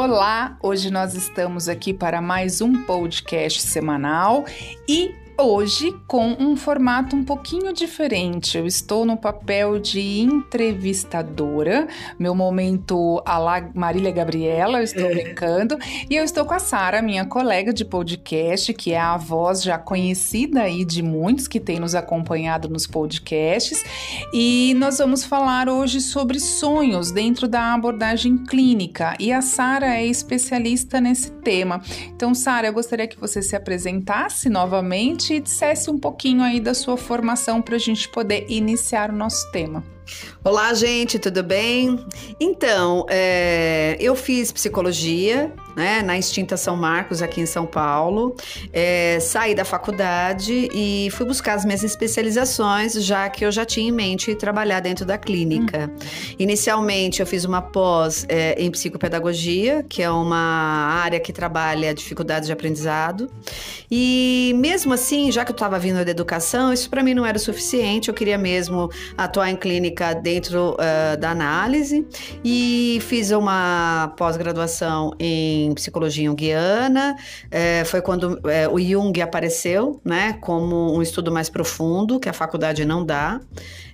Olá, hoje nós estamos aqui para mais um podcast semanal e hoje com um formato um pouquinho diferente. Eu estou no papel de entrevistadora, meu momento a la Marília Gabriela, eu estou é. brincando, e eu estou com a Sara, minha colega de podcast, que é a voz já conhecida aí de muitos que têm nos acompanhado nos podcasts, e nós vamos falar hoje sobre sonhos dentro da abordagem clínica, e a Sara é especialista nesse tema. Então, Sara, eu gostaria que você se apresentasse novamente gente dissesse um pouquinho aí da sua formação para a gente poder iniciar o nosso tema. Olá, gente, tudo bem? Então, é, eu fiz psicologia né, na extinta São Marcos, aqui em São Paulo. É, saí da faculdade e fui buscar as minhas especializações, já que eu já tinha em mente trabalhar dentro da clínica. Hum. Inicialmente, eu fiz uma pós é, em psicopedagogia, que é uma área que trabalha dificuldades de aprendizado. E mesmo assim, já que eu estava vindo da educação, isso para mim não era o suficiente. Eu queria mesmo atuar em clínica dentro uh, da análise e fiz uma pós-graduação em psicologia junguiana. É, foi quando é, o Jung apareceu, né, como um estudo mais profundo que a faculdade não dá.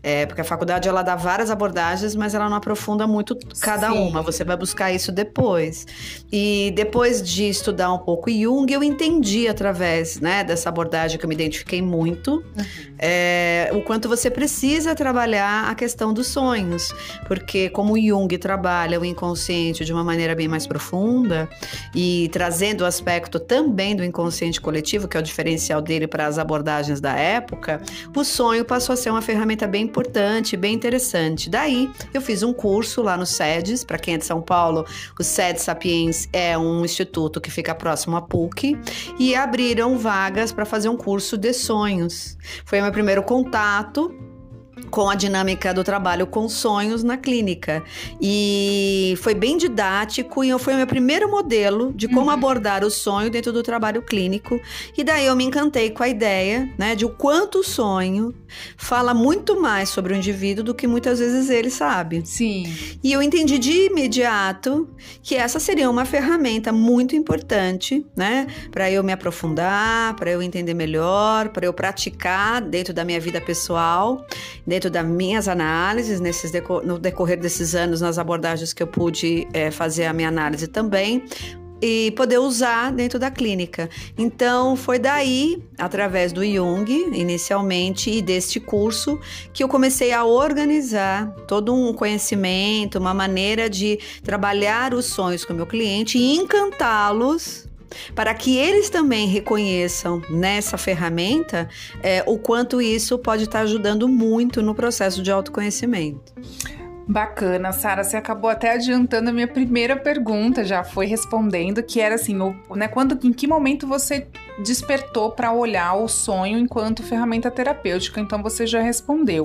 É, porque a faculdade ela dá várias abordagens, mas ela não aprofunda muito cada Sim. uma. Você vai buscar isso depois. E depois de estudar um pouco Jung, eu entendi através né, dessa abordagem que eu me identifiquei muito, uhum. é, o quanto você precisa trabalhar a questão dos sonhos. Porque como Jung trabalha o inconsciente de uma maneira bem mais profunda e trazendo o aspecto também do inconsciente coletivo, que é o diferencial dele para as abordagens da época, o sonho passou a ser uma ferramenta bem importante, bem interessante. Daí, eu fiz um curso lá no SEDES, para quem é de São Paulo, o SEDES Sapiens é um instituto que fica próximo à PUC, e abriram vagas para fazer um curso de sonhos. Foi meu primeiro contato com a dinâmica do trabalho com sonhos na clínica. E foi bem didático e foi o meu primeiro modelo de como uhum. abordar o sonho dentro do trabalho clínico. E daí eu me encantei com a ideia, né, de o quanto o sonho fala muito mais sobre o indivíduo do que muitas vezes ele sabe. Sim. E eu entendi de imediato que essa seria uma ferramenta muito importante, né, para eu me aprofundar, para eu entender melhor, para eu praticar dentro da minha vida pessoal, dentro dentro das minhas análises, nesses no decorrer desses anos, nas abordagens que eu pude é, fazer a minha análise também, e poder usar dentro da clínica. Então, foi daí, através do Jung, inicialmente, e deste curso, que eu comecei a organizar todo um conhecimento, uma maneira de trabalhar os sonhos com o meu cliente e encantá-los para que eles também reconheçam nessa ferramenta é, o quanto isso pode estar ajudando muito no processo de autoconhecimento. Bacana, Sara. Você acabou até adiantando a minha primeira pergunta, já foi respondendo, que era assim, o, né, quando, em que momento você despertou para olhar o sonho enquanto ferramenta terapêutica? Então você já respondeu.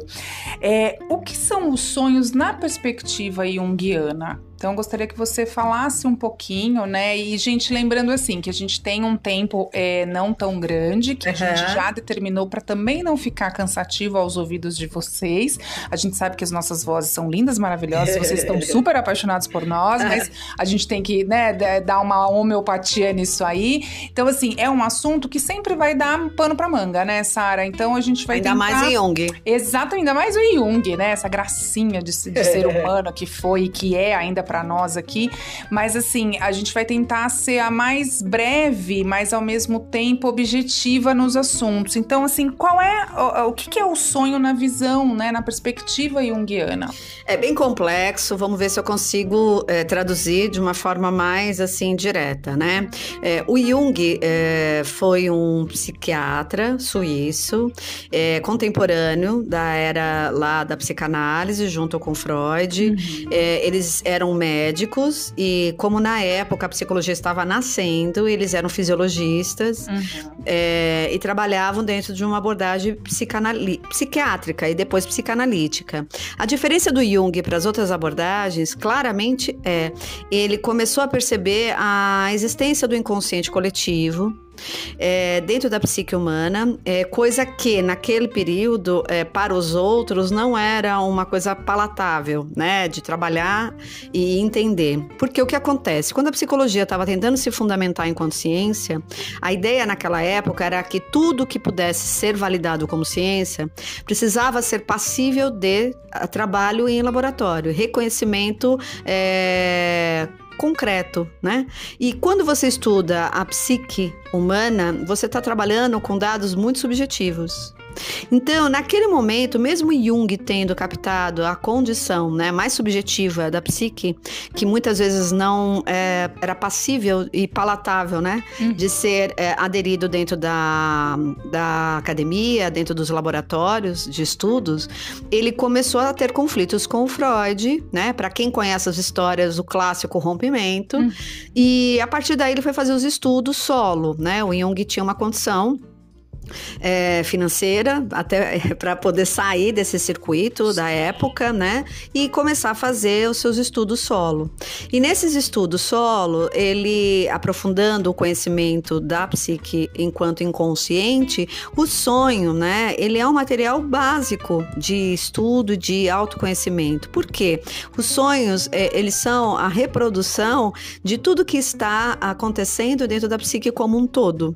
É, o que são os sonhos na perspectiva junguiana? Então, gostaria que você falasse um pouquinho, né? E, gente, lembrando assim, que a gente tem um tempo é, não tão grande, que uhum. a gente já determinou para também não ficar cansativo aos ouvidos de vocês. A gente sabe que as nossas vozes são lindas, maravilhosas, vocês estão super apaixonados por nós, mas a gente tem que, né, dar uma homeopatia nisso aí. Então, assim, é um assunto que sempre vai dar pano pra manga, né, Sara? Então, a gente vai ainda tentar... mais o Jung. Exato, ainda mais o Jung, né? Essa gracinha de, de ser humano que foi e que é ainda para nós aqui, mas assim, a gente vai tentar ser a mais breve, mas ao mesmo tempo objetiva nos assuntos. Então, assim, qual é o, o que, é o sonho na visão, né, na perspectiva junguiana? É bem complexo, vamos ver se eu consigo é, traduzir de uma forma mais assim direta, né? É, o Jung é, foi um psiquiatra suíço, é, contemporâneo da era lá da psicanálise, junto com Freud. Uhum. É, eles eram médicos e como na época a psicologia estava nascendo, eles eram fisiologistas uhum. É, e trabalhavam dentro de uma abordagem psiquiátrica e depois psicanalítica. A diferença do Jung Jung para as outras abordagens, claramente é ele começou a perceber a existência do inconsciente coletivo é, dentro da psique humana, é, coisa que naquele período, é, para os outros, não era uma coisa palatável, né, de trabalhar e entender. Porque o que acontece? Quando a psicologia estava tentando se fundamentar enquanto ciência, a ideia naquela época era que tudo que pudesse ser validado como ciência precisava ser passível de trabalho em laboratório, reconhecimento é, concreto, né? E quando você estuda a psique humana, você está trabalhando com dados muito subjetivos. Então, naquele momento, mesmo Jung tendo captado a condição né, mais subjetiva da psique, que muitas vezes não é, era passível e palatável né, uhum. de ser é, aderido dentro da, da academia, dentro dos laboratórios de estudos, ele começou a ter conflitos com o Freud, né? Para quem conhece as histórias, o clássico rompimento. Uhum. E a partir daí ele foi fazer os estudos solo, né? O Jung tinha uma condição é, financeira até é, para poder sair desse circuito da época, né? E começar a fazer os seus estudos solo. E nesses estudos solo, ele aprofundando o conhecimento da psique enquanto inconsciente, o sonho, né? Ele é um material básico de estudo, de autoconhecimento. Por quê? Os sonhos, é, eles são a reprodução de tudo que está acontecendo dentro da psique como um todo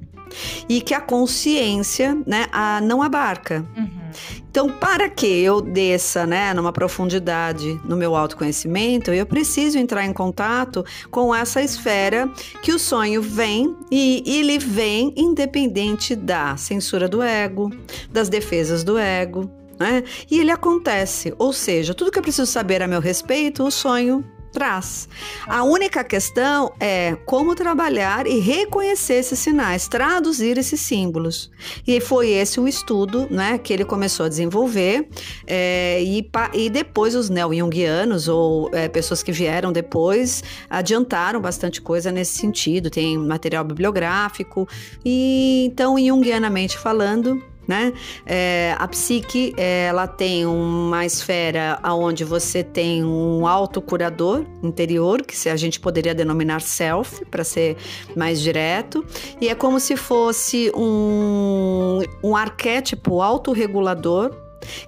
e que a consciência né, a, não abarca. Uhum. Então, para que eu desça né, numa profundidade no meu autoconhecimento, eu preciso entrar em contato com essa esfera que o sonho vem e ele vem independente da censura do ego, das defesas do ego. Né? E ele acontece, ou seja, tudo que eu preciso saber a meu respeito, o sonho traz. A única questão é como trabalhar e reconhecer esses sinais, traduzir esses símbolos. E foi esse o estudo né, que ele começou a desenvolver, é, e, e, depois os neo-jungianos, ou é, pessoas que vieram depois, adiantaram bastante coisa nesse sentido. Tem material bibliográfico, e então, jungianamente falando, né? É, a psique ela tem uma esfera onde você tem um autocurador interior, que a gente poderia denominar self, para ser mais direto, e é como se fosse um, um arquétipo autorregulador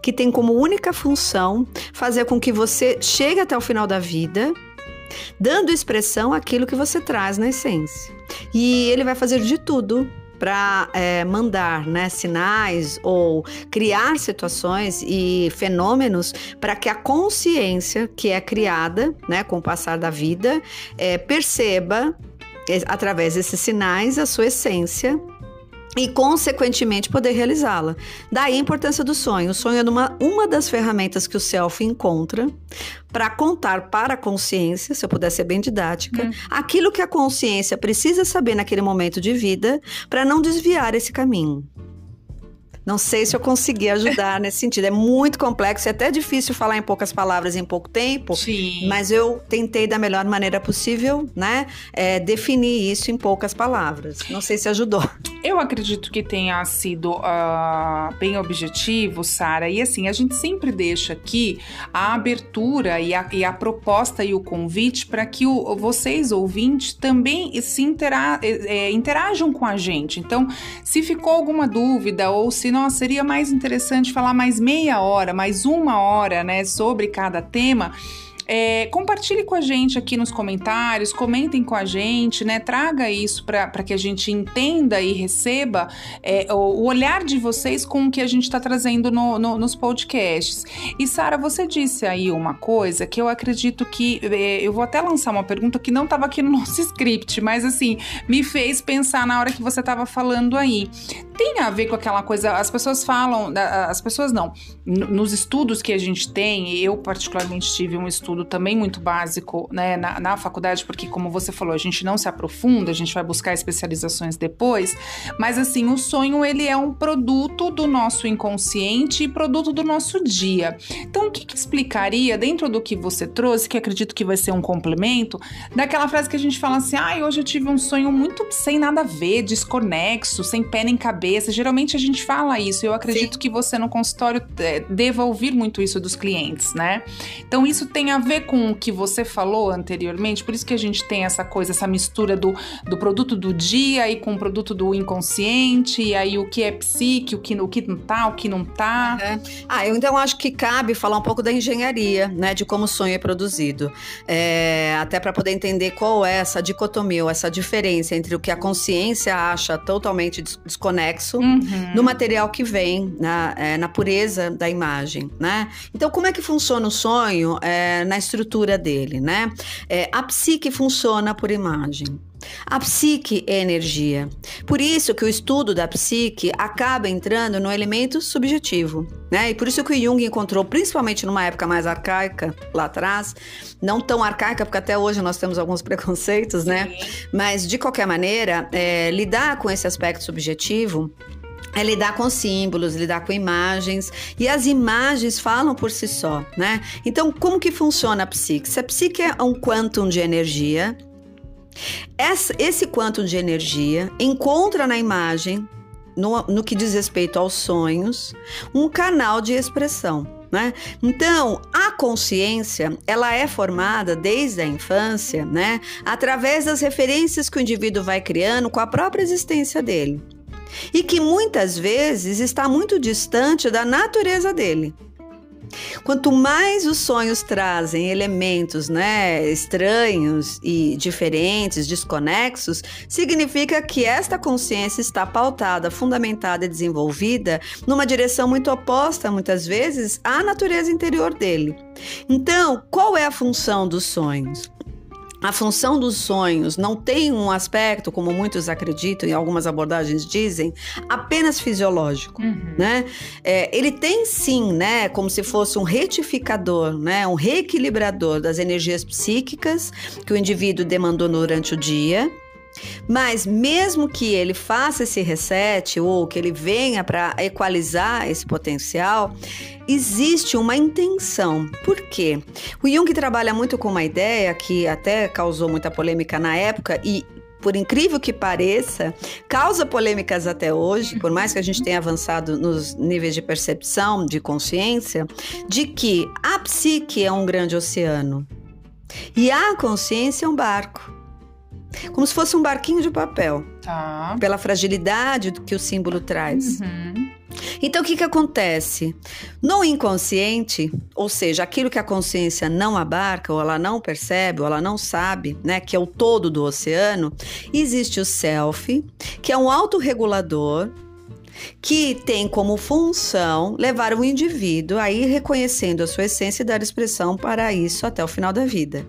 que tem como única função fazer com que você chegue até o final da vida dando expressão àquilo que você traz na essência. E ele vai fazer de tudo para é, mandar né, sinais ou criar situações e fenômenos para que a consciência que é criada né, com o passar da vida é, perceba é, através desses sinais a sua essência e, consequentemente, poder realizá-la. Daí a importância do sonho. O sonho é uma, uma das ferramentas que o self encontra para contar para a consciência, se eu puder ser bem didática, hum. aquilo que a consciência precisa saber naquele momento de vida para não desviar esse caminho. Não sei se eu consegui ajudar nesse sentido. É muito complexo, é até difícil falar em poucas palavras em pouco tempo. Sim. Mas eu tentei da melhor maneira possível, né? É, definir isso em poucas palavras. Não sei se ajudou. Eu acredito que tenha sido uh, bem objetivo, Sara. E assim, a gente sempre deixa aqui a abertura e a, e a proposta e o convite para que o, vocês, ouvintes, também se intera é, interajam com a gente. Então, se ficou alguma dúvida ou se nossa, seria mais interessante falar mais meia hora, mais uma hora, né, sobre cada tema. É, compartilhe com a gente aqui nos comentários, comentem com a gente, né? Traga isso para que a gente entenda e receba é, o, o, olhar de vocês com o que a gente está trazendo no, no, nos podcasts. E Sara, você disse aí uma coisa que eu acredito que é, eu vou até lançar uma pergunta que não estava aqui no nosso script, mas assim me fez pensar na hora que você estava falando aí. Tem a ver com aquela coisa, as pessoas falam, as pessoas não, nos estudos que a gente tem, eu particularmente tive um estudo também muito básico né, na, na faculdade, porque, como você falou, a gente não se aprofunda, a gente vai buscar especializações depois, mas assim, o sonho ele é um produto do nosso inconsciente e produto do nosso dia. Então, o que, que explicaria, dentro do que você trouxe, que acredito que vai ser um complemento, daquela frase que a gente fala assim: ah, hoje eu tive um sonho muito sem nada a ver, desconexo, sem pé nem cabeça cabeça. Geralmente a gente fala isso. Eu acredito Sim. que você no consultório é, deva ouvir muito isso dos clientes, né? Então isso tem a ver com o que você falou anteriormente. Por isso que a gente tem essa coisa, essa mistura do, do produto do dia e com o produto do inconsciente. E aí o que é psique, o que, o que não tá, o que não tá. É. Ah, eu então acho que cabe falar um pouco da engenharia, né? De como o sonho é produzido. É, até para poder entender qual é essa dicotomia, essa diferença entre o que a consciência acha totalmente desconexo uhum. no material que vem, na, é, na pureza da imagem, né? Então, como é que funciona o sonho é, na estrutura dele, né? É, a psique funciona por imagem. A psique é energia. Por isso que o estudo da psique acaba entrando no elemento subjetivo, né? E por isso que o Jung encontrou, principalmente numa época mais arcaica, lá atrás, não tão arcaica, porque até hoje nós temos alguns preconceitos, né? Mas de qualquer maneira, é, lidar com esse aspecto subjetivo é lidar com símbolos, lidar com imagens, e as imagens falam por si só, né? Então, como que funciona a psique? Se a psique é um quantum de energia, esse quantum de energia encontra na imagem, no, no que diz respeito aos sonhos, um canal de expressão. Né? Então, a consciência, ela é formada desde a infância, né? Através das referências que o indivíduo vai criando com a própria existência dele. E que muitas vezes está muito distante da natureza dele. Quanto mais os sonhos trazem elementos né, estranhos e diferentes, desconexos, significa que esta consciência está pautada, fundamentada e desenvolvida numa direção muito oposta, muitas vezes, à natureza interior dele. Então, qual é a função dos sonhos? A função dos sonhos não tem um aspecto, como muitos acreditam e algumas abordagens dizem, apenas fisiológico, uhum. né? É, ele tem sim, né, como se fosse um retificador, né, um reequilibrador das energias psíquicas que o indivíduo demandou durante o dia mas mesmo que ele faça esse reset ou que ele venha para equalizar esse potencial, existe uma intenção. Por quê? O Jung trabalha muito com uma ideia que até causou muita polêmica na época e por incrível que pareça, causa polêmicas até hoje, por mais que a gente tenha avançado nos níveis de percepção, de consciência, de que a psique é um grande oceano e a consciência é um barco. Como se fosse um barquinho de papel. Tá. Pela fragilidade que o símbolo traz. Uhum. Então, o que, que acontece? No inconsciente, ou seja, aquilo que a consciência não abarca, ou ela não percebe, ou ela não sabe, né, que é o todo do oceano, existe o self, que é um autorregulador que tem como função levar o indivíduo a ir reconhecendo a sua essência e dar expressão para isso até o final da vida.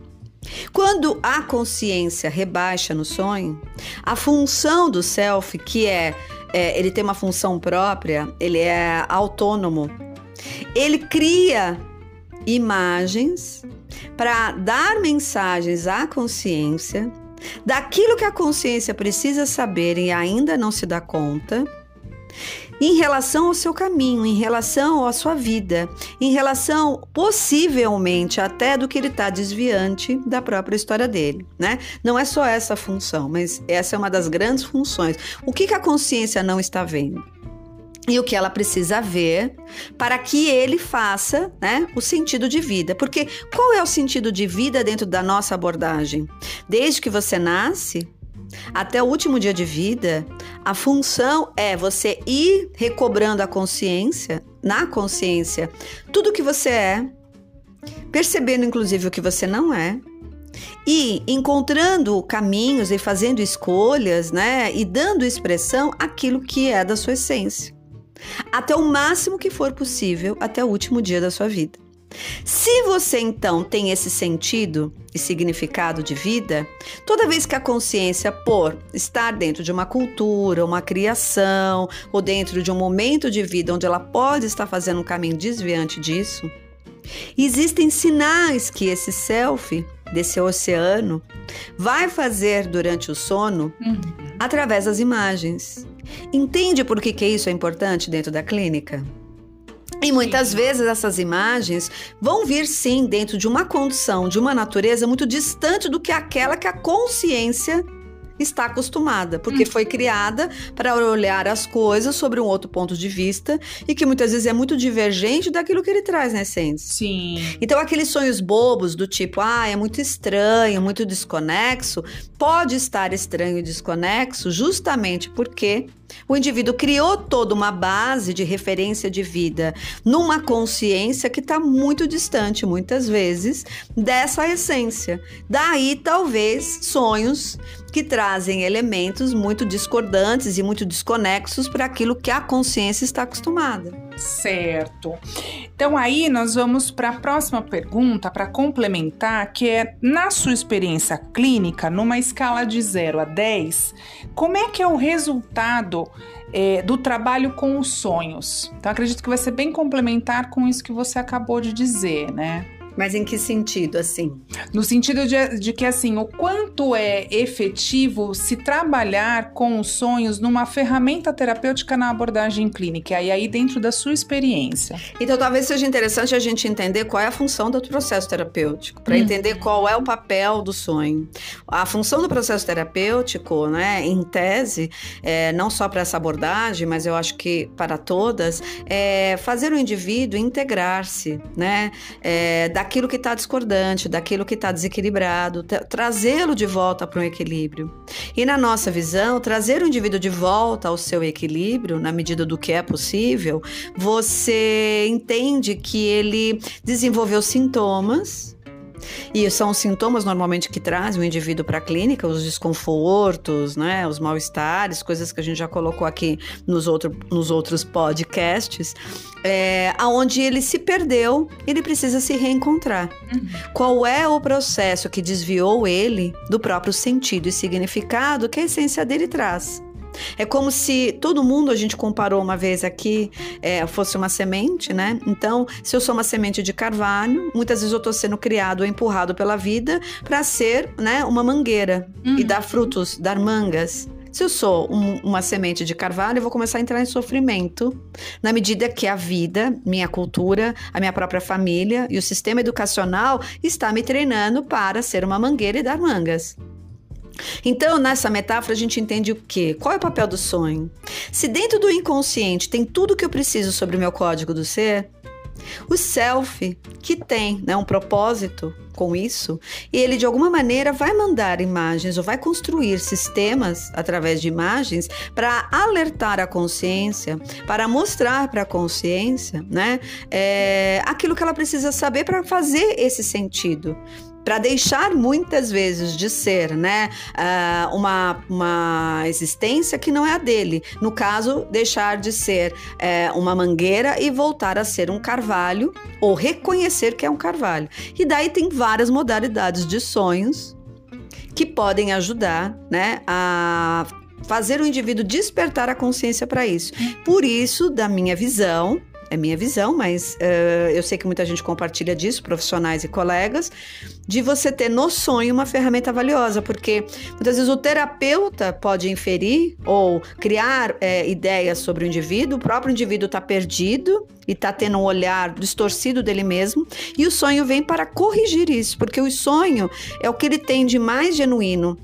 Quando a consciência rebaixa no sonho, a função do self, que é, é ele tem uma função própria, ele é autônomo, ele cria imagens para dar mensagens à consciência daquilo que a consciência precisa saber e ainda não se dá conta em relação ao seu caminho, em relação à sua vida, em relação possivelmente até do que ele está desviante da própria história dele, né? Não é só essa função, mas essa é uma das grandes funções. O que, que a consciência não está vendo? e o que ela precisa ver para que ele faça né, o sentido de vida. Porque qual é o sentido de vida dentro da nossa abordagem? Desde que você nasce, até o último dia de vida, a função é você ir recobrando a consciência, na consciência, tudo que você é, percebendo inclusive o que você não é, e encontrando caminhos e fazendo escolhas, né, e dando expressão àquilo que é da sua essência. Até o máximo que for possível, até o último dia da sua vida. Se você então tem esse sentido e significado de vida, toda vez que a consciência, por estar dentro de uma cultura, uma criação, ou dentro de um momento de vida onde ela pode estar fazendo um caminho desviante disso, existem sinais que esse self, desse oceano, vai fazer durante o sono uhum. através das imagens. Entende por que, que isso é importante dentro da clínica? E muitas vezes essas imagens vão vir sim dentro de uma condição, de uma natureza muito distante do que aquela que a consciência está acostumada, porque hum. foi criada para olhar as coisas sobre um outro ponto de vista e que muitas vezes é muito divergente daquilo que ele traz na essência. Sim. Então, aqueles sonhos bobos do tipo, ah, é muito estranho, muito desconexo, pode estar estranho e desconexo justamente porque o indivíduo criou toda uma base de referência de vida numa consciência que está muito distante, muitas vezes, dessa essência. Daí, talvez, sonhos que trazem elementos muito discordantes e muito desconexos para aquilo que a consciência está acostumada. Certo. Então aí nós vamos para a próxima pergunta para complementar, que é na sua experiência clínica, numa escala de 0 a 10, como é que é o resultado é, do trabalho com os sonhos? Então acredito que vai ser bem complementar com isso que você acabou de dizer, né? Mas em que sentido, assim? No sentido de, de, que, assim, o quanto é efetivo se trabalhar com os sonhos numa ferramenta terapêutica na abordagem clínica, e aí dentro da sua experiência. Então, talvez seja interessante a gente entender qual é a função do processo terapêutico, para hum. entender qual é o papel do sonho. A função do processo terapêutico, né, em tese, é, não só para essa abordagem, mas eu acho que para todas, é fazer o indivíduo integrar-se, né, é, daquilo que está discordante, daquilo que está desequilibrado, trazê-lo de volta para um equilíbrio. E na nossa visão, trazer o indivíduo de volta ao seu equilíbrio, na medida do que é possível, você entende que ele desenvolveu sintomas e são os sintomas normalmente que trazem o indivíduo para a clínica, os desconfortos, né, os mal-estares, coisas que a gente já colocou aqui nos, outro, nos outros podcasts, é, aonde ele se perdeu, ele precisa se reencontrar. Uhum. Qual é o processo que desviou ele do próprio sentido e significado que a essência dele traz? É como se todo mundo, a gente comparou uma vez aqui, é, fosse uma semente, né? Então, se eu sou uma semente de carvalho, muitas vezes eu estou sendo criado ou empurrado pela vida para ser né, uma mangueira uhum. e dar frutos, dar mangas. Se eu sou um, uma semente de carvalho, eu vou começar a entrar em sofrimento na medida que a vida, minha cultura, a minha própria família e o sistema educacional está me treinando para ser uma mangueira e dar mangas. Então, nessa metáfora, a gente entende o quê? Qual é o papel do sonho? Se dentro do inconsciente tem tudo que eu preciso sobre o meu código do ser, o self, que tem né, um propósito com isso, e ele de alguma maneira vai mandar imagens ou vai construir sistemas através de imagens para alertar a consciência, para mostrar para a consciência né, é, aquilo que ela precisa saber para fazer esse sentido para deixar muitas vezes de ser, né, uh, uma, uma existência que não é a dele. No caso, deixar de ser uh, uma mangueira e voltar a ser um carvalho ou reconhecer que é um carvalho. E daí tem várias modalidades de sonhos que podem ajudar, né, a fazer o indivíduo despertar a consciência para isso. Por isso, da minha visão, é minha visão, mas uh, eu sei que muita gente compartilha disso, profissionais e colegas, de você ter no sonho uma ferramenta valiosa, porque muitas vezes o terapeuta pode inferir ou criar é, ideias sobre o indivíduo, o próprio indivíduo está perdido e está tendo um olhar distorcido dele mesmo, e o sonho vem para corrigir isso, porque o sonho é o que ele tem de mais genuíno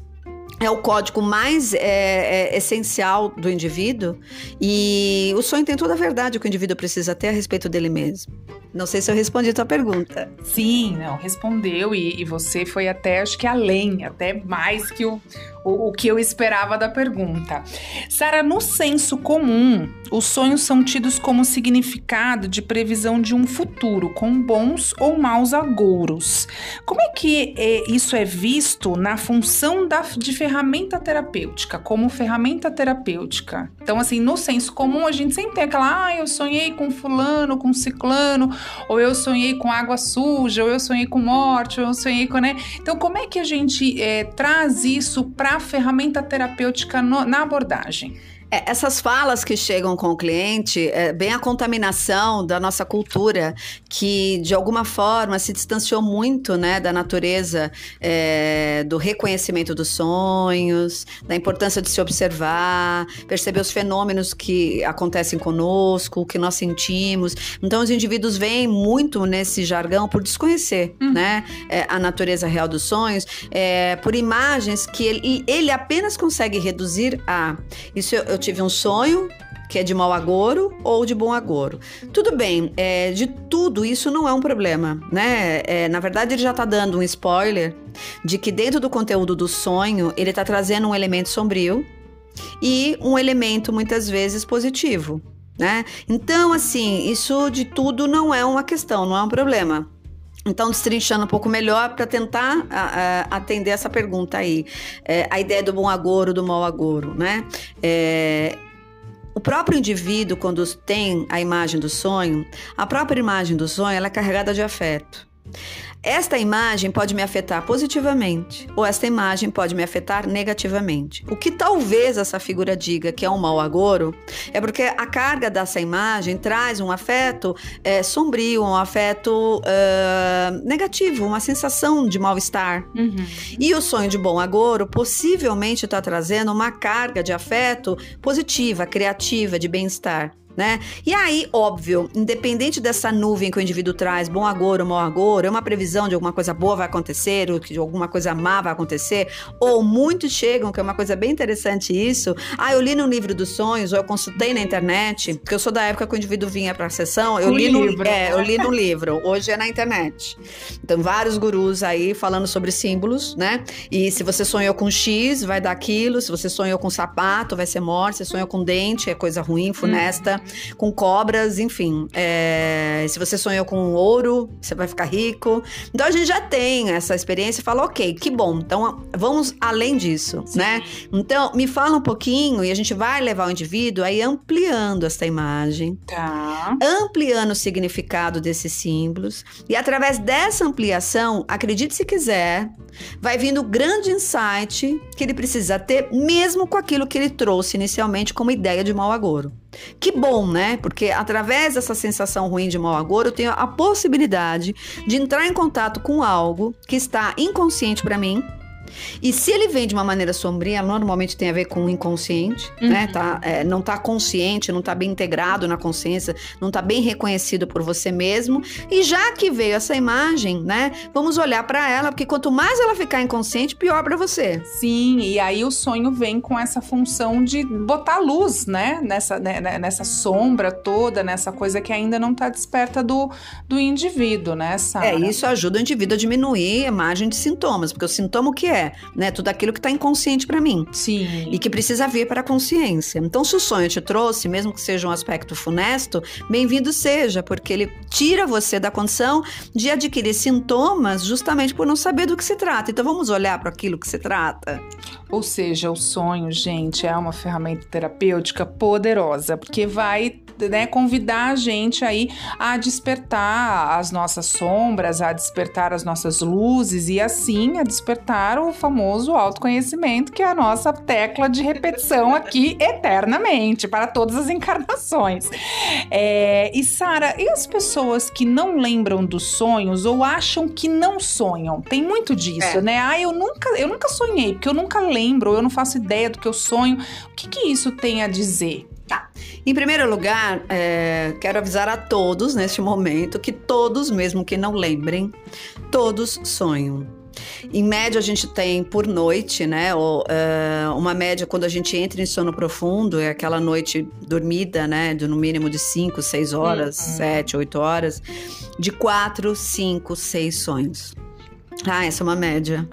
é o código mais é, é, essencial do indivíduo e o sonho tem toda a verdade que o indivíduo precisa ter a respeito dele mesmo. Não sei se eu respondi a tua pergunta. Sim, não, respondeu e, e você foi até, acho que além, até mais que o, o, o que eu esperava da pergunta. Sara, no senso comum, os sonhos são tidos como significado de previsão de um futuro, com bons ou maus agouros. Como é que é, isso é visto na função da, de ferramenta terapêutica, como ferramenta terapêutica? Então, assim, no senso comum, a gente sempre tem aquela, ah, eu sonhei com fulano, com ciclano, ou eu sonhei com água suja, ou eu sonhei com morte, ou eu sonhei com, né? Então, como é que a gente é, traz isso para a ferramenta terapêutica no, na abordagem? É, essas falas que chegam com o cliente, é bem a contaminação da nossa cultura, que de alguma forma se distanciou muito né, da natureza é, do reconhecimento dos sonhos, da importância de se observar, perceber os fenômenos que acontecem conosco, o que nós sentimos. Então, os indivíduos vêm muito nesse jargão por desconhecer uhum. né, é, a natureza real dos sonhos, é, por imagens que ele, ele apenas consegue reduzir a. Isso eu, eu tive um sonho que é de mau agouro ou de bom agouro. Tudo bem, é, de tudo isso não é um problema, né? É, na verdade, ele já está dando um spoiler de que dentro do conteúdo do sonho ele está trazendo um elemento sombrio e um elemento muitas vezes positivo, né? Então, assim, isso de tudo não é uma questão, não é um problema. Então, destrinchando um pouco melhor para tentar atender essa pergunta aí. É, a ideia do bom agouro, do mau agouro, né? É, o próprio indivíduo, quando tem a imagem do sonho, a própria imagem do sonho ela é carregada de afeto. Esta imagem pode me afetar positivamente ou esta imagem pode me afetar negativamente. O que talvez essa figura diga que é um mau agouro é porque a carga dessa imagem traz um afeto é, sombrio, um afeto uh, negativo, uma sensação de mal-estar. Uhum. E o sonho de bom agouro possivelmente está trazendo uma carga de afeto positiva, criativa, de bem-estar né? E aí, óbvio, independente dessa nuvem que o indivíduo traz, bom agora, mau agora, é uma previsão de alguma coisa boa vai acontecer, ou que alguma coisa má vai acontecer, ou muitos chegam, que é uma coisa bem interessante isso, ah, eu li no livro dos sonhos, ou eu consultei na internet, porque eu sou da época que o indivíduo vinha para a sessão, eu li no livro. É, eu li no livro, hoje é na internet. Então, vários gurus aí falando sobre símbolos, né? E se você sonhou com X, vai dar aquilo, se você sonhou com sapato, vai ser morte, se sonhou com dente, é coisa ruim, funesta. Hum com cobras, enfim. É, se você sonhou com ouro, você vai ficar rico. Então a gente já tem essa experiência e fala, ok, que bom. Então vamos além disso, Sim. né? Então me fala um pouquinho e a gente vai levar o indivíduo aí ampliando essa imagem, tá. ampliando o significado desses símbolos e através dessa ampliação, acredite se quiser, vai vindo o grande insight que ele precisa ter, mesmo com aquilo que ele trouxe inicialmente como ideia de mau agouro. Que bom, né? Porque através dessa sensação ruim de mau agouro, eu tenho a possibilidade de entrar em contato com algo que está inconsciente para mim, e se ele vem de uma maneira sombria, normalmente tem a ver com o inconsciente, né? uhum. né? Tá, é, não está consciente, não está bem integrado na consciência, não está bem reconhecido por você mesmo. E já que veio essa imagem, né? Vamos olhar para ela, porque quanto mais ela ficar inconsciente, pior para você. Sim, e aí o sonho vem com essa função de botar luz, né? Nessa, né, né nessa sombra toda, nessa coisa que ainda não está desperta do, do indivíduo, né, Sarah? É, isso ajuda o indivíduo a diminuir a imagem de sintomas, porque o sintoma o que é? Né? Tudo aquilo que está inconsciente para mim. Sim. E que precisa vir para a consciência. Então, se o sonho te trouxe, mesmo que seja um aspecto funesto, bem-vindo seja, porque ele tira você da condição de adquirir sintomas justamente por não saber do que se trata. Então, vamos olhar para aquilo que se trata. Ou seja, o sonho, gente, é uma ferramenta terapêutica poderosa, porque vai né, convidar a gente aí a despertar as nossas sombras, a despertar as nossas luzes e assim a despertar o famoso autoconhecimento, que é a nossa tecla de repetição aqui eternamente, para todas as encarnações. É, e Sara, e as pessoas que não lembram dos sonhos ou acham que não sonham? Tem muito disso, é. né? Ah, eu nunca, eu nunca sonhei, porque eu nunca lembro, eu não faço ideia do que eu sonho. O que, que isso tem a dizer? Tá. Em primeiro lugar, é, quero avisar a todos neste momento que todos, mesmo que não lembrem, todos sonham. Em média, a gente tem por noite, né? Ou, é, uma média quando a gente entra em sono profundo, é aquela noite dormida, né? De no mínimo de 5, 6 horas, 7, uhum. 8 horas, de 4, 5, 6 sonhos. Ah, essa é uma média.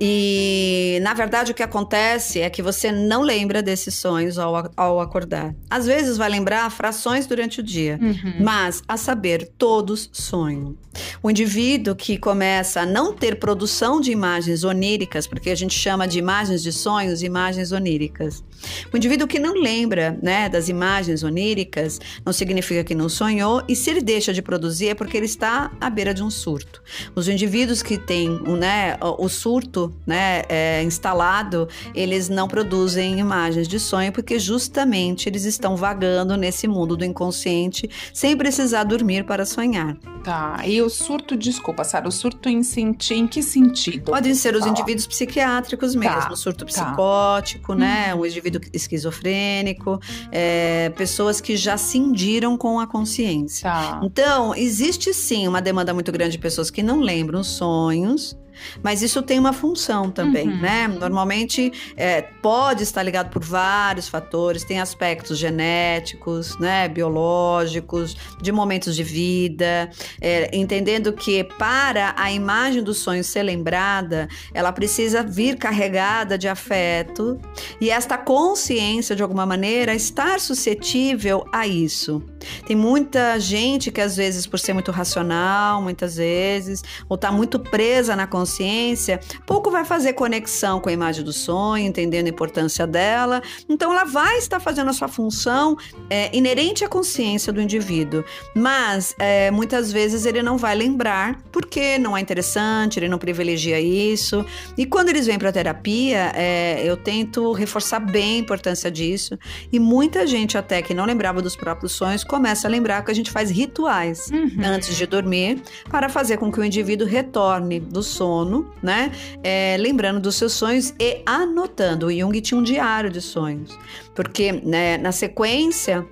E, na verdade, o que acontece é que você não lembra desses sonhos ao, ao acordar. Às vezes vai lembrar frações durante o dia, uhum. mas, a saber, todos sonham. O indivíduo que começa a não ter produção de imagens oníricas, porque a gente chama de imagens de sonhos imagens oníricas. O indivíduo que não lembra, né, das imagens oníricas, não significa que não sonhou, e se ele deixa de produzir é porque ele está à beira de um surto. Os indivíduos que têm, né, o surto, né, é, instalado, eles não produzem imagens de sonho porque justamente eles estão vagando nesse mundo do inconsciente sem precisar dormir para sonhar. Tá. E o surto, desculpa, Sara, o surto em, em que sentido? Podem ser os indivíduos psiquiátricos mesmo, tá. surto tá. psicótico, tá. né? O indivíduo esquizofrênico, é, pessoas que já cindiram com a consciência. Tá. Então, existe sim uma demanda muito grande de pessoas que não lembram sonhos, mas isso tem uma função também, uhum. né? Normalmente é, pode estar ligado por vários fatores, tem aspectos genéticos, né, biológicos, de momentos de vida, é, entendendo que para a imagem do sonho ser lembrada, ela precisa vir carregada de afeto e esta consciência, de alguma maneira, estar suscetível a isso. Tem muita gente que às vezes, por ser muito racional, muitas vezes, ou está muito presa na consciência, consciência, pouco vai fazer conexão com a imagem do sonho, entendendo a importância dela. Então, ela vai estar fazendo a sua função é, inerente à consciência do indivíduo, mas é, muitas vezes ele não vai lembrar porque não é interessante, ele não privilegia isso. E quando eles vêm para a terapia, é, eu tento reforçar bem a importância disso. E muita gente, até que não lembrava dos próprios sonhos, começa a lembrar que a gente faz rituais uhum. antes de dormir para fazer com que o indivíduo retorne do sonho sono, né? É, lembrando dos seus sonhos e anotando. O Jung tinha um diário de sonhos, porque né, na sequência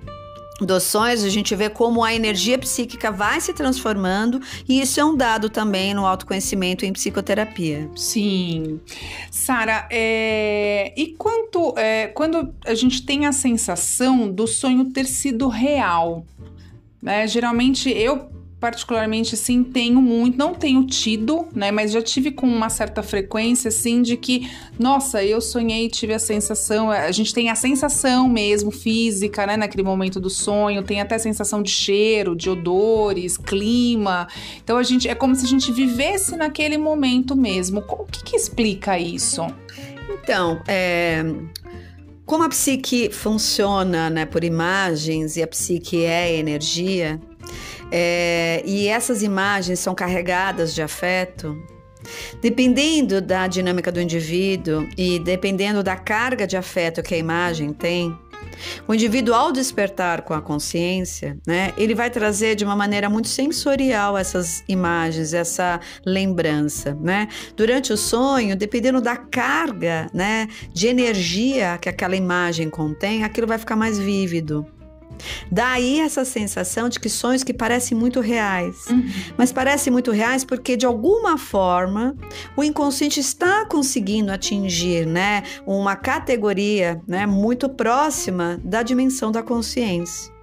dos sonhos, a gente vê como a energia psíquica vai se transformando, e isso é um dado também no autoconhecimento em psicoterapia. Sim. Sara, é... e quanto é, quando a gente tem a sensação do sonho ter sido real? Né? Geralmente eu particularmente, assim, tenho muito, não tenho tido, né? Mas já tive com uma certa frequência, assim, de que, nossa, eu sonhei, tive a sensação, a gente tem a sensação mesmo física, né? Naquele momento do sonho, tem até a sensação de cheiro, de odores, clima. Então a gente, é como se a gente vivesse naquele momento mesmo. O que, que explica isso? Então, é, como a psique funciona né, por imagens e a psique é energia, é, e essas imagens são carregadas de afeto. Dependendo da dinâmica do indivíduo e dependendo da carga de afeto que a imagem tem, o indivíduo, ao despertar com a consciência, né, ele vai trazer de uma maneira muito sensorial essas imagens, essa lembrança, né? Durante o sonho, dependendo da carga, né, de energia que aquela imagem contém, aquilo vai ficar mais vívido. Daí essa sensação de que sonhos que parecem muito reais. Uhum. Mas parecem muito reais porque, de alguma forma, o inconsciente está conseguindo atingir né, uma categoria né, muito próxima da dimensão da consciência.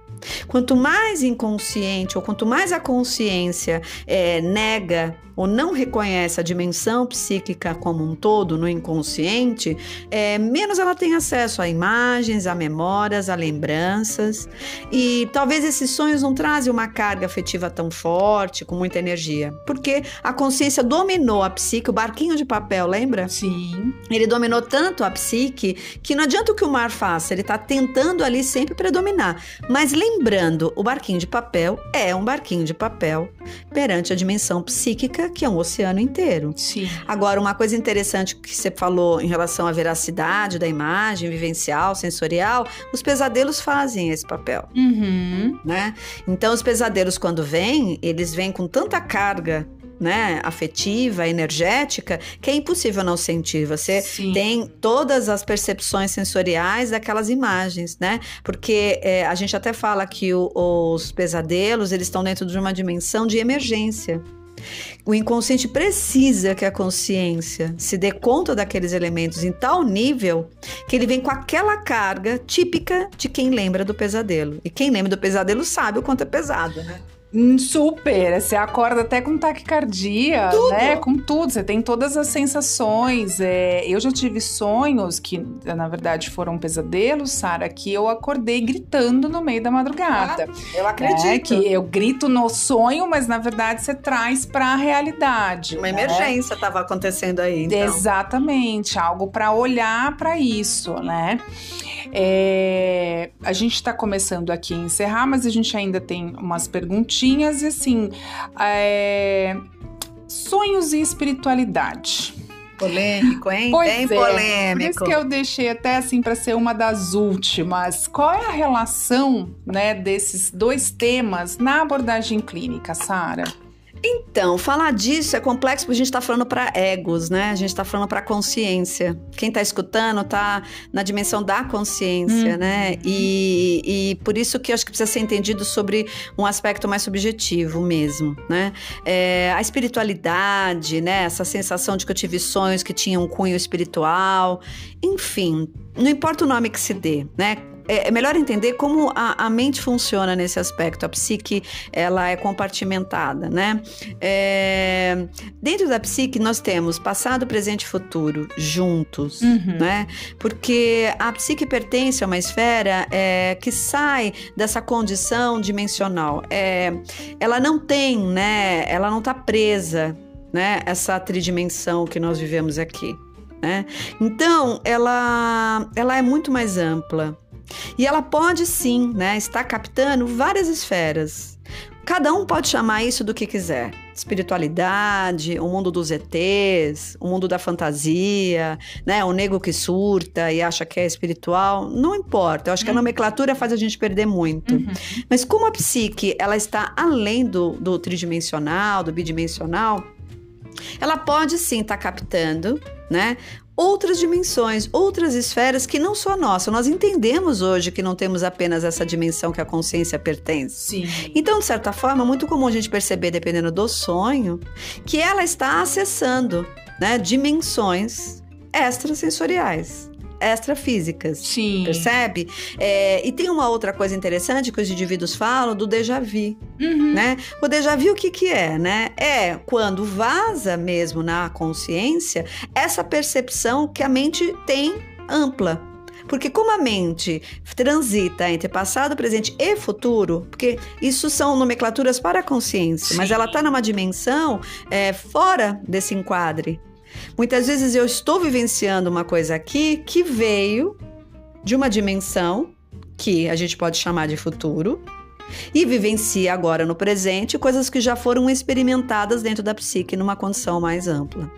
Quanto mais inconsciente ou quanto mais a consciência é, nega ou não reconhece a dimensão psíquica como um todo no inconsciente, é, menos ela tem acesso a imagens, a memórias, a lembranças. E talvez esses sonhos não trazem uma carga afetiva tão forte, com muita energia. Porque a consciência dominou a psique, o barquinho de papel, lembra? Sim. Ele dominou tanto a psique que não adianta o que o mar faça, ele está tentando ali sempre predominar. Mas lembrando, o barquinho de papel é um barquinho de papel perante a dimensão psíquica que é um oceano inteiro. Sim. Agora, uma coisa interessante que você falou em relação à veracidade da imagem, vivencial, sensorial, os pesadelos fazem esse papel. Uhum. Né? Então, os pesadelos, quando vêm, eles vêm com tanta carga né, afetiva, energética, que é impossível não sentir. Você Sim. tem todas as percepções sensoriais daquelas imagens, né? Porque é, a gente até fala que o, os pesadelos eles estão dentro de uma dimensão de emergência. O inconsciente precisa que a consciência se dê conta daqueles elementos em tal nível que ele vem com aquela carga típica de quem lembra do pesadelo. E quem lembra do pesadelo sabe o quanto é pesado, né? Super, você acorda até com taquicardia, tudo. né? Com tudo, você tem todas as sensações. É, eu já tive sonhos que, na verdade, foram pesadelos, Sara, que eu acordei gritando no meio da madrugada. Ah, eu acredito. É, que eu grito no sonho, mas na verdade você traz para a realidade. Uma né? emergência estava acontecendo aí. Então. Exatamente, algo para olhar para isso, né? É, a gente está começando aqui a encerrar, mas a gente ainda tem umas perguntinhas e assim. É, sonhos e espiritualidade. Polêmico, hein? Pois Bem é, polêmico. Por isso que eu deixei até assim para ser uma das últimas. Qual é a relação, né, desses dois temas na abordagem clínica, Sara? Então, falar disso é complexo porque a gente está falando para egos, né? A gente está falando para consciência. Quem está escutando está na dimensão da consciência, Uhum. né? E, e por isso que eu acho que precisa ser entendido sobre um aspecto mais subjetivo mesmo, né? É, a espiritualidade, né? Essa sensação de que eu tive sonhos que tinham um cunho espiritual, enfim, não importa o nome que se dê, né? É é melhor entender como a, a mente funciona nesse aspecto. A psique, ela é compartimentada, né? É, dentro da psique, nós temos passado, presente e futuro juntos, Uhum. né? Porque a psique pertence a uma esfera é, que sai dessa condição dimensional. É, ela não tem, né? Ela não está presa, né? Essa tridimensão que nós vivemos aqui. Né? Então, ela, ela é muito mais ampla. E ela pode sim, né, estar captando várias esferas. Cada um pode chamar isso do que quiser. Espiritualidade, o mundo dos ETs, o mundo da fantasia, né? O nego que surta e acha que é espiritual. Não importa. Eu acho que a nomenclatura faz a gente perder muito. Uhum. Mas como a psique ela está além do, do tridimensional, do bidimensional, ela pode sim estar captando, né? Outras dimensões, outras esferas que não são a nossa. Nós entendemos hoje que não temos apenas essa dimensão que a consciência pertence. Sim. Então, de certa forma, é muito comum a gente perceber, dependendo do sonho, que ela está acessando né, dimensões extrasensoriais, extrafísicas. Sim. Percebe? É, e tem uma outra coisa interessante que os indivíduos falam do déjà vu, Uhum. né? O déjà vu o que que é, né? É quando vaza mesmo na consciência essa percepção que a mente tem ampla. Porque como a mente transita entre passado, presente e futuro, porque isso são nomenclaturas para a consciência, mas Sim. ela está numa dimensão é, fora desse enquadre. Muitas vezes eu estou vivenciando uma coisa aqui que veio de uma dimensão que a gente pode chamar de futuro e vivencia agora no presente coisas que já foram experimentadas dentro da psique numa condição mais ampla.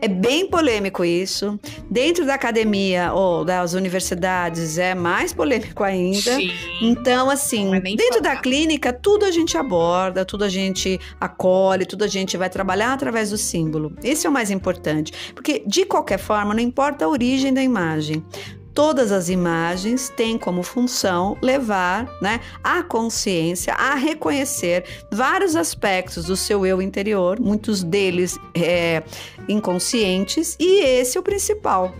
É bem polêmico isso. Dentro da academia ou das universidades é mais polêmico ainda. Sim. Então, assim, nem dentro falar. da clínica, tudo a gente aborda, tudo a gente acolhe, tudo a gente vai trabalhar através do símbolo. Esse é o mais importante. Porque, de qualquer forma, não importa a origem da imagem. Todas as imagens têm como função levar né, a consciência a reconhecer vários aspectos do seu eu interior, muitos deles é, inconscientes, e esse é o principal.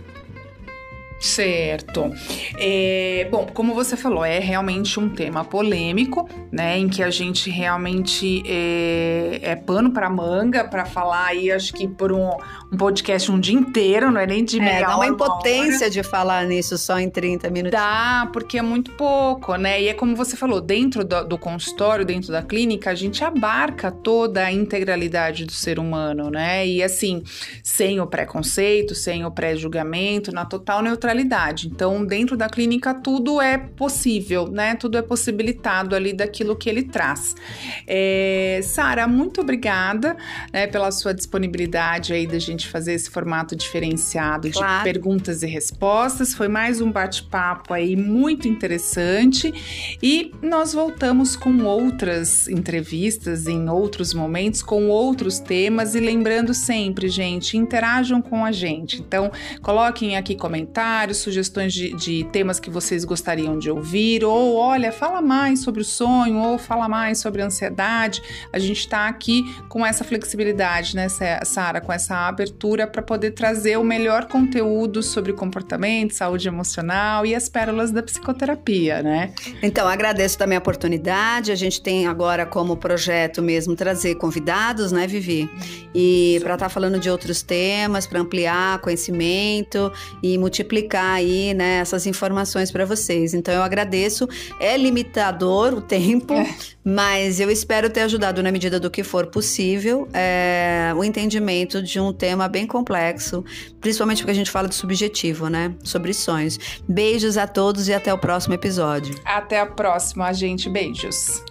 Certo. É, bom, como você falou, é realmente um tema polêmico, né? Em que a gente realmente é, é pano para manga para falar aí, acho que por um, um podcast um dia inteiro, não é nem de meia É, dá uma impotência de falar nisso só em 30 minutos. Dá, porque é muito pouco, né? E é como você falou, dentro do, do consultório, dentro da clínica, a gente abarca toda a integralidade do ser humano, né? E assim, sem o preconceito, sem o pré-julgamento, na total neutralidade. Então, dentro da clínica, tudo é possível, né? Tudo é possibilitado ali daquilo que ele traz. É, Sara, muito obrigada né, pela sua disponibilidade aí da gente fazer esse formato diferenciado de Claro. perguntas e respostas. Foi mais um bate-papo aí muito interessante e nós voltamos com outras entrevistas em outros momentos, com outros temas e lembrando sempre, gente, interajam com a gente. Então, coloquem aqui comentários, sugestões de, de temas que vocês gostariam de ouvir, ou olha, fala mais sobre o sonho, ou fala mais sobre a ansiedade. A gente está aqui com essa flexibilidade, né, Sa- Sara, com essa abertura para poder trazer o melhor conteúdo sobre comportamento, saúde emocional e as pérolas da psicoterapia, né? Então, agradeço também a oportunidade. A gente tem agora como projeto mesmo trazer convidados, né, Vivi? E para estar falando de outros temas, para ampliar conhecimento e multiplicar explicar aí, né, essas informações para vocês. Então eu agradeço. É limitador o tempo, é. mas eu espero ter ajudado na medida do que for possível é, o entendimento de um tema bem complexo, principalmente porque a gente fala de subjetivo, né? Sobre sonhos. Beijos a todos e até o próximo episódio. Até a próxima, gente. Beijos.